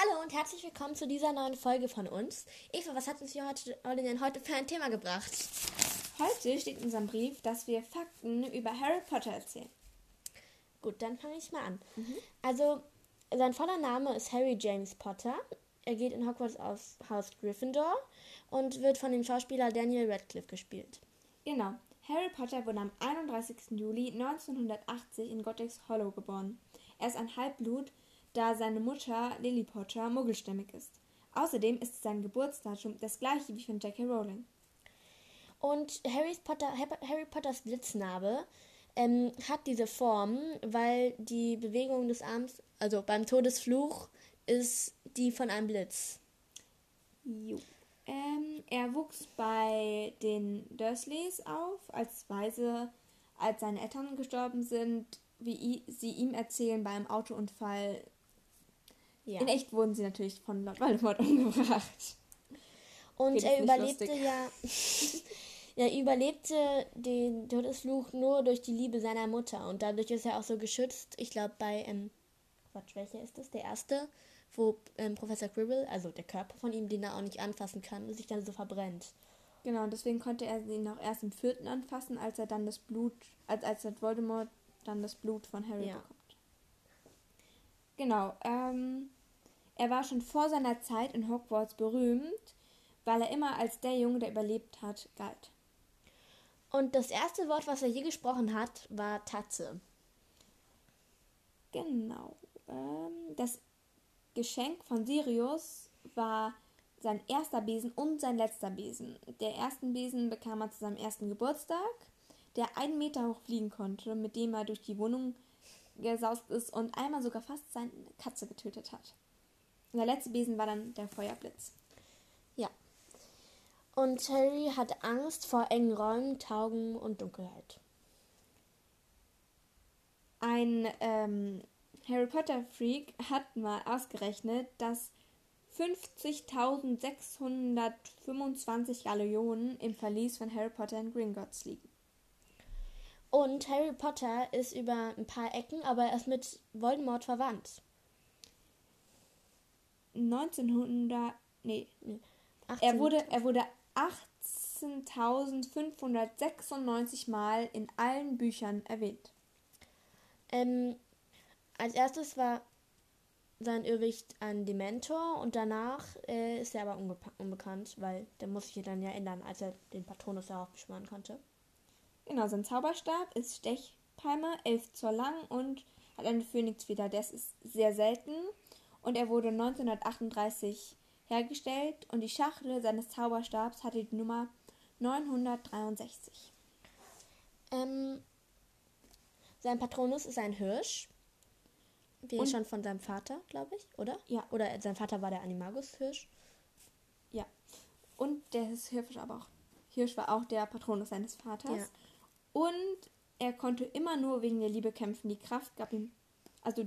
Hallo und herzlich willkommen zu dieser neuen Folge von uns. Eva, was hat uns hier heute, denn heute für ein Thema gebracht? Heute steht in unserem Brief, dass wir Fakten über Harry Potter erzählen. Gut, dann fange ich mal an. Also, sein voller Name ist Harry James Potter. Er geht in Hogwarts aus Haus Gryffindor und wird von dem Schauspieler Daniel Radcliffe gespielt. Genau. Harry Potter wurde am 31. Juli 1980 in Gottix Hollow geboren. Er ist ein Halbblut, da seine Mutter Lily Potter muggelstämmig ist. Außerdem ist sein Geburtsdatum das gleiche wie von J.K. Rowling. Und Harry, Potter, Harry Potters Blitznarbe ähm, hat diese Form, weil die Bewegung des Arms, also beim Todesfluch, ist die von einem Blitz. Jo. Ähm, er wuchs bei den Dursleys auf, als Weise, als seine Eltern gestorben sind, wie sie ihm erzählen, bei einem Autounfall. Ja. In echt wurden sie natürlich von Lord Voldemort umgebracht. Und er überlebte lustig. ja. er überlebte den Todesfluch nur durch die Liebe seiner Mutter. Und dadurch ist er auch so geschützt. Ich glaube, bei, ähm, Quatsch, welcher ist das? Der erste, wo ähm, Professor Quirrell, also der Körper von ihm, den er auch nicht anfassen kann und sich dann so verbrennt. Genau, und deswegen konnte er ihn auch erst im vierten anfassen, als er dann das Blut, als, als Voldemort dann das Blut von Harry Ja. bekommt. Genau, ähm, er war schon vor seiner Zeit in Hogwarts berühmt, weil er immer als der Junge, der überlebt hat, galt. Und das erste Wort, was er je gesprochen hat, war Tatze. Genau. Ähm, das Geschenk von Sirius war sein erster Besen und sein letzter Besen. Der ersten Besen bekam er zu seinem ersten Geburtstag, der einen Meter hoch fliegen konnte, mit dem er durch die Wohnung gesaust ist und einmal sogar fast seine Katze getötet hat. Und der letzte Besen war dann der Feuerblitz. Ja. Und Harry hat Angst vor engen Räumen, Tauben und Dunkelheit. Ein ähm, Harry Potter Freak hat mal ausgerechnet, dass 50.625 Galeonen im Verlies von Harry Potter in Gringotts liegen. Und Harry Potter ist über ein paar Ecken, aber er ist mit Voldemort verwandt. 1900, nee, Nee, er wurde, er wurde 18.596 Mal in allen Büchern erwähnt. Ähm, als erstes war sein Irrwicht ein Dementor und danach äh, ist er aber unbekannt, weil der muss sich dann ja ändern, als er den Patronus darauf beschwören konnte. Genau, sein Zauberstab ist Stechpalme, 11 Zoll lang und hat eine Phönixfeder. Das ist sehr selten und er wurde 1938 hergestellt und die Schachtel seines Zauberstabs hatte die Nummer 963. Ähm, sein Patronus ist ein Hirsch. Wie Und- schon von seinem Vater, glaube ich, oder? Ja. Oder sein Vater war der Animagus-Hirsch. Ja. Und der Hirsch, aber auch, Hirsch war auch der Patronus seines Vaters. Ja. Und er konnte immer nur wegen der Liebe kämpfen. Die Kraft gab ihm, also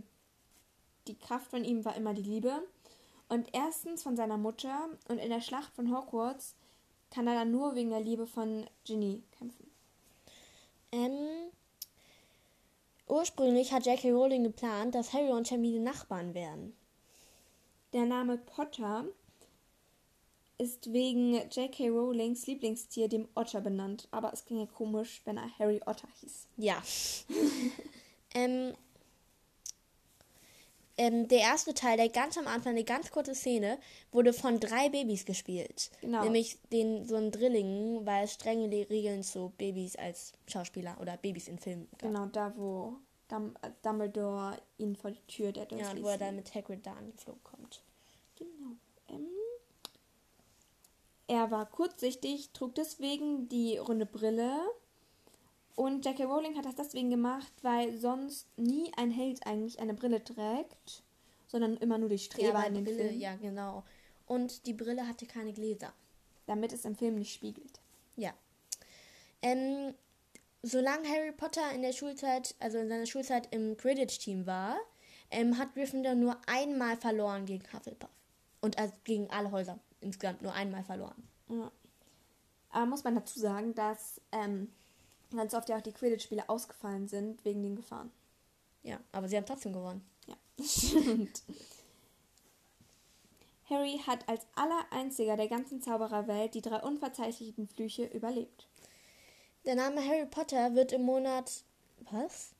die Kraft von ihm war immer die Liebe. Und erstens von seiner Mutter und in der Schlacht von Hogwarts kann er dann nur wegen der Liebe von Ginny kämpfen. Ähm, ursprünglich hat J.K. Rowling geplant, dass Harry und Hermine Nachbarn wären. Der Name Potter ist wegen J.K. Rowlings Lieblingstier, dem Otter, benannt. Aber es klingt ja komisch, wenn er Harry Otter hieß. Ja. ähm, ähm, der erste Teil, der ganz am Anfang, eine ganz kurze Szene, wurde von drei Babys gespielt. Genau. Nämlich den so einen Drillingen, weil es strenge Regeln zu Babys als Schauspieler oder Babys in Filmen gab. Genau, da wo Dum Dumbledore ihn vor die Tür der Ja, Dursleys und wo er dann mit Hagrid da angeflogen kommt. Genau. Ähm, er war kurzsichtig, trug deswegen die runde Brille. Und J.K. Rowling hat das deswegen gemacht, weil sonst nie ein Held eigentlich eine Brille trägt, sondern immer nur die Streber weil in den Brille, Film, ja, genau. Und die Brille hatte keine Gläser. damit es im Film nicht spiegelt. Ja. Ähm, solange Harry Potter in der Schulzeit, also in seiner Schulzeit im Quidditch-Team war, ähm, hat Gryffindor nur einmal verloren gegen Hufflepuff. Und also gegen alle Häuser insgesamt nur einmal verloren. Ja. Aber muss man dazu sagen, dass ähm, ganz oft ja auch die Quidditch-Spiele ausgefallen sind wegen den Gefahren. Ja, aber sie haben trotzdem gewonnen. Ja, stimmt. Harry hat als allereinziger der ganzen Zaubererwelt die drei unverzeichneten Flüche überlebt. Der Name Harry Potter wird im Monat. Was?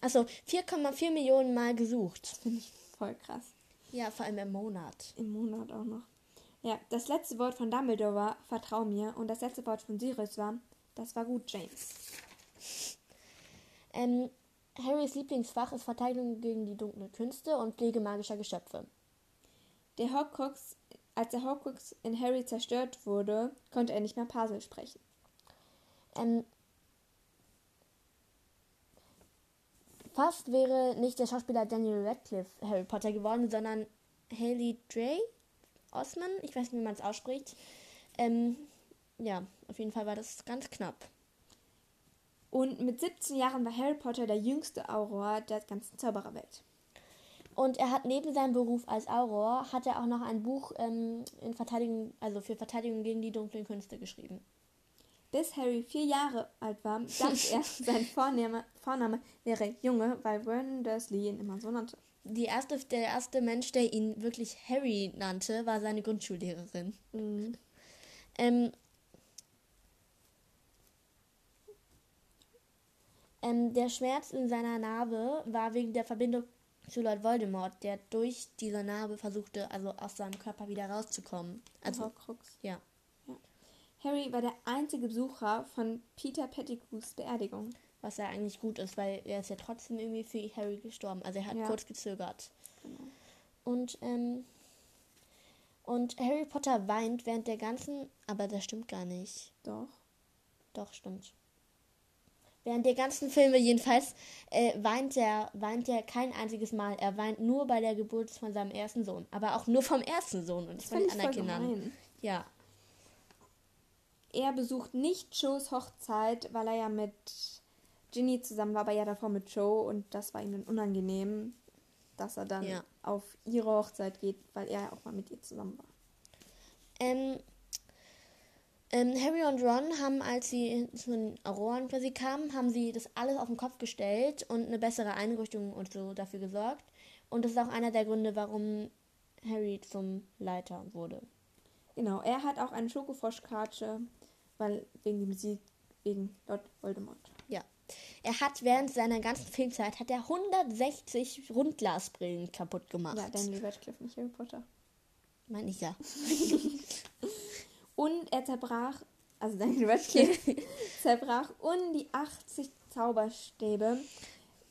Also 4,4 Millionen Mal gesucht. Finde ich voll krass. Ja, vor allem im Monat. Im Monat auch noch. Ja, das letzte Wort von Dumbledore war Vertrau mir und das letzte Wort von Sirius war Das war gut, James. Ähm, Harrys Lieblingsfach ist Verteidigung gegen die dunklen Künste und Pflege magischer Geschöpfe. Der Horcrux, als der Horcrux in Harry zerstört wurde, konnte er nicht mehr Parsel sprechen. Ähm, fast wäre nicht der Schauspieler Daniel Radcliffe Harry Potter geworden, sondern Haley Dray Osman. Ich weiß nicht, wie man es ausspricht. Ähm, ja, auf jeden Fall war das ganz knapp. Und mit 17 Jahren war Harry Potter der jüngste Auror der ganzen Zaubererwelt. Und er hat neben seinem Beruf als Auror hat er auch noch ein Buch ähm, in Verteidigung, also für Verteidigung gegen die dunklen Künste geschrieben. Bis Harry vier Jahre alt war, dachte er, sein Vorname, Vorname wäre Junge, weil Vernon Dursley ihn immer so nannte. Die erste, der erste Mensch, der ihn wirklich Harry nannte, war seine Grundschullehrerin. Mhm. Ähm, ähm, der Schmerz in seiner Narbe war wegen der Verbindung zu Lord Voldemort, der durch diese Narbe versuchte, also aus seinem Körper wieder rauszukommen. Also, Horcrux. ja. Harry war der einzige Besucher von Peter Pettigrews Beerdigung. Was ja eigentlich gut ist, weil er ist ja trotzdem irgendwie für Harry gestorben. Also er hat Ja. kurz gezögert. Genau. Und, ähm, und Harry Potter weint während der ganzen, aber das stimmt gar nicht. Doch. Doch, stimmt. Während der ganzen Filme jedenfalls äh, weint er weint er kein einziges Mal. Er weint nur bei der Geburt von seinem ersten Sohn. Aber auch nur vom ersten Sohn und nicht von den anderen Kindern. gemein. Ja. Er besucht nicht Joes Hochzeit, weil er ja mit Ginny zusammen war, aber ja davor mit Joe und das war ihm dann unangenehm, dass er dann Ja. auf ihre Hochzeit geht, weil er ja auch mal mit ihr zusammen war. Ähm, ähm, Harry und Ron haben, als sie zu den Auroren quasi kamen, haben sie das alles auf den Kopf gestellt und eine bessere Einrichtung und so dafür gesorgt. Und das ist auch einer der Gründe, warum Harry zum Leiter wurde. Genau, er hat auch eine Schokofroschkarte, weil wegen dem Sieg, wegen Lord Voldemort. Ja. Er hat während seiner ganzen Filmzeit hat er 160 Rundglasbrillen kaputt gemacht. Ja, Daniel Radcliffe, nicht Harry Potter. Meine ich ja. Und er zerbrach, also Daniel Radcliffe, zerbrach um die 80 Zauberstäbe,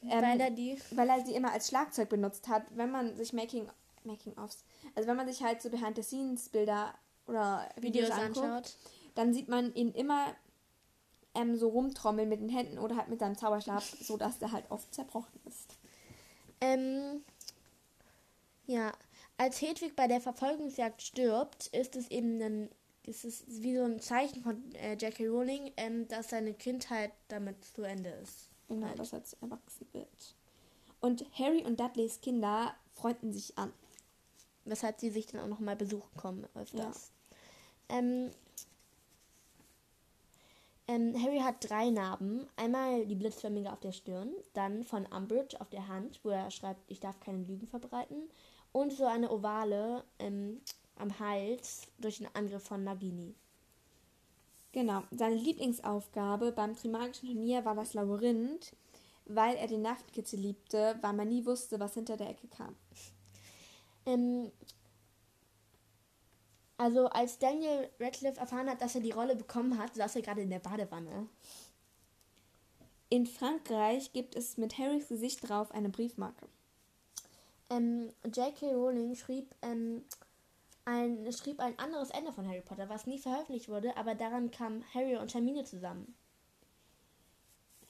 ähm, Weil er die. weil er sie immer als Schlagzeug benutzt hat, wenn man sich Making, Making-ofs, also wenn man sich halt so Behind-the-Scenes-Bilder oder Videos, Videos anguckt, anschaut. dann sieht man ihn immer ähm, so rumtrommeln mit den Händen oder halt mit seinem Zauberstab, sodass der halt oft zerbrochen ist. Ähm, ja, als Hedwig bei der Verfolgungsjagd stirbt, ist es eben ein, ist es wie so ein Zeichen von äh, Jackie Rowling, ähm, dass seine Kindheit damit zu Ende ist. Genau, Halt. dass er jetzt erwachsen wird. Und Harry und Dudleys Kinder freunden sich an. Weshalb sie sich dann auch nochmal besuchen kommen öfters. Ähm, ähm, Harry hat drei Narben. Einmal die blitzförmige auf der Stirn, dann von Umbridge auf der Hand, wo er schreibt, ich darf keine Lügen verbreiten. Und so eine ovale ähm, am Hals durch den Angriff von Nagini. Genau, seine Lieblingsaufgabe beim Trimagischen Turnier war das Labyrinth, weil er den Nervenkitzel liebte, weil man nie wusste, was hinter der Ecke kam. Ähm, also als Daniel Radcliffe erfahren hat, dass er die Rolle bekommen hat, saß er gerade in der Badewanne. In Frankreich gibt es mit Harrys Gesicht drauf eine Briefmarke. Ähm, J.K. Rowling schrieb, ähm, ein, schrieb ein anderes Ende von Harry Potter, was nie veröffentlicht wurde, aber daran kamen Harry und Hermine zusammen.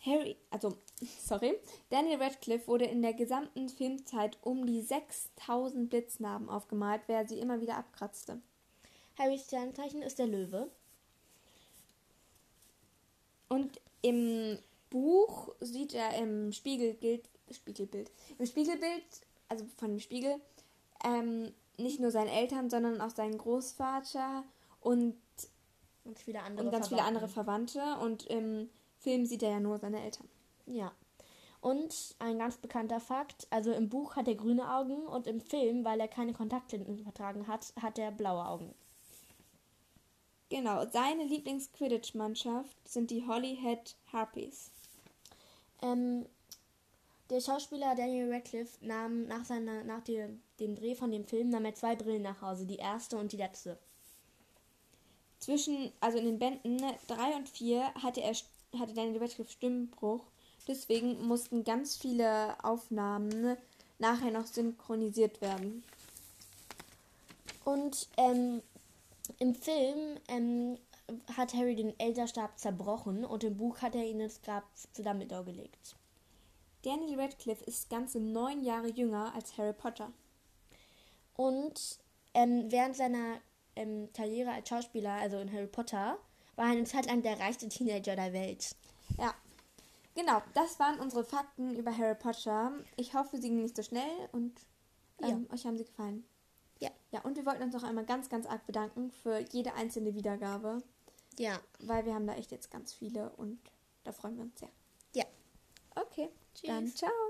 Harry, also, sorry, Daniel Radcliffe wurde in der gesamten Filmzeit um die 6000 Blitznarben aufgemalt, wer sie immer wieder abkratzte. Harrys Sternzeichen ist der Löwe. Und im Buch sieht er im Spiegelbild, Spiegelbild, im Spiegelbild, also von dem Spiegel, ähm, nicht nur seine Eltern, sondern auch seinen Großvater und, Und viele andere und ganz viele andere Verwandten. Verwandte. Und im Film sieht er ja nur seine Eltern. Ja. Und ein ganz bekannter Fakt, also im Buch hat er grüne Augen und im Film, weil er keine Kontaktlinsen vertragen hat, hat er blaue Augen. Genau, seine Lieblings-Quidditch-Mannschaft sind die Holyhead Harpies. Ähm, der Schauspieler Daniel Radcliffe nahm nach, seiner, nach dem, dem Dreh von dem Film nahm er zwei Brillen nach Hause, die erste und die letzte. Zwischen, also in den Bänden 3 und 4 hatte, er, hatte Daniel Radcliffe Stimmbruch. Deswegen mussten ganz viele Aufnahmen nachher noch synchronisiert werden. Und ähm, im Film ähm, hat Harry den Elderstab zerbrochen und im Buch hat er ihn ins Grab zu Dumbledore gelegt. Daniel Radcliffe ist ganze neun Jahre jünger als Harry Potter. Und ähm, während seiner ähm, Karriere als Schauspieler, also in Harry Potter, war er eine Zeit lang der reichste Teenager der Welt. Ja, genau. Das waren unsere Fakten über Harry Potter. Ich hoffe, sie gingen nicht so schnell und ähm, ja. euch haben sie gefallen. Ja. Ja, und wir wollten uns noch einmal ganz, ganz arg bedanken für jede einzelne Wiedergabe. Ja. Weil wir haben da echt jetzt ganz viele und da freuen wir uns sehr. Ja. Okay. Tschüss. Dann ciao.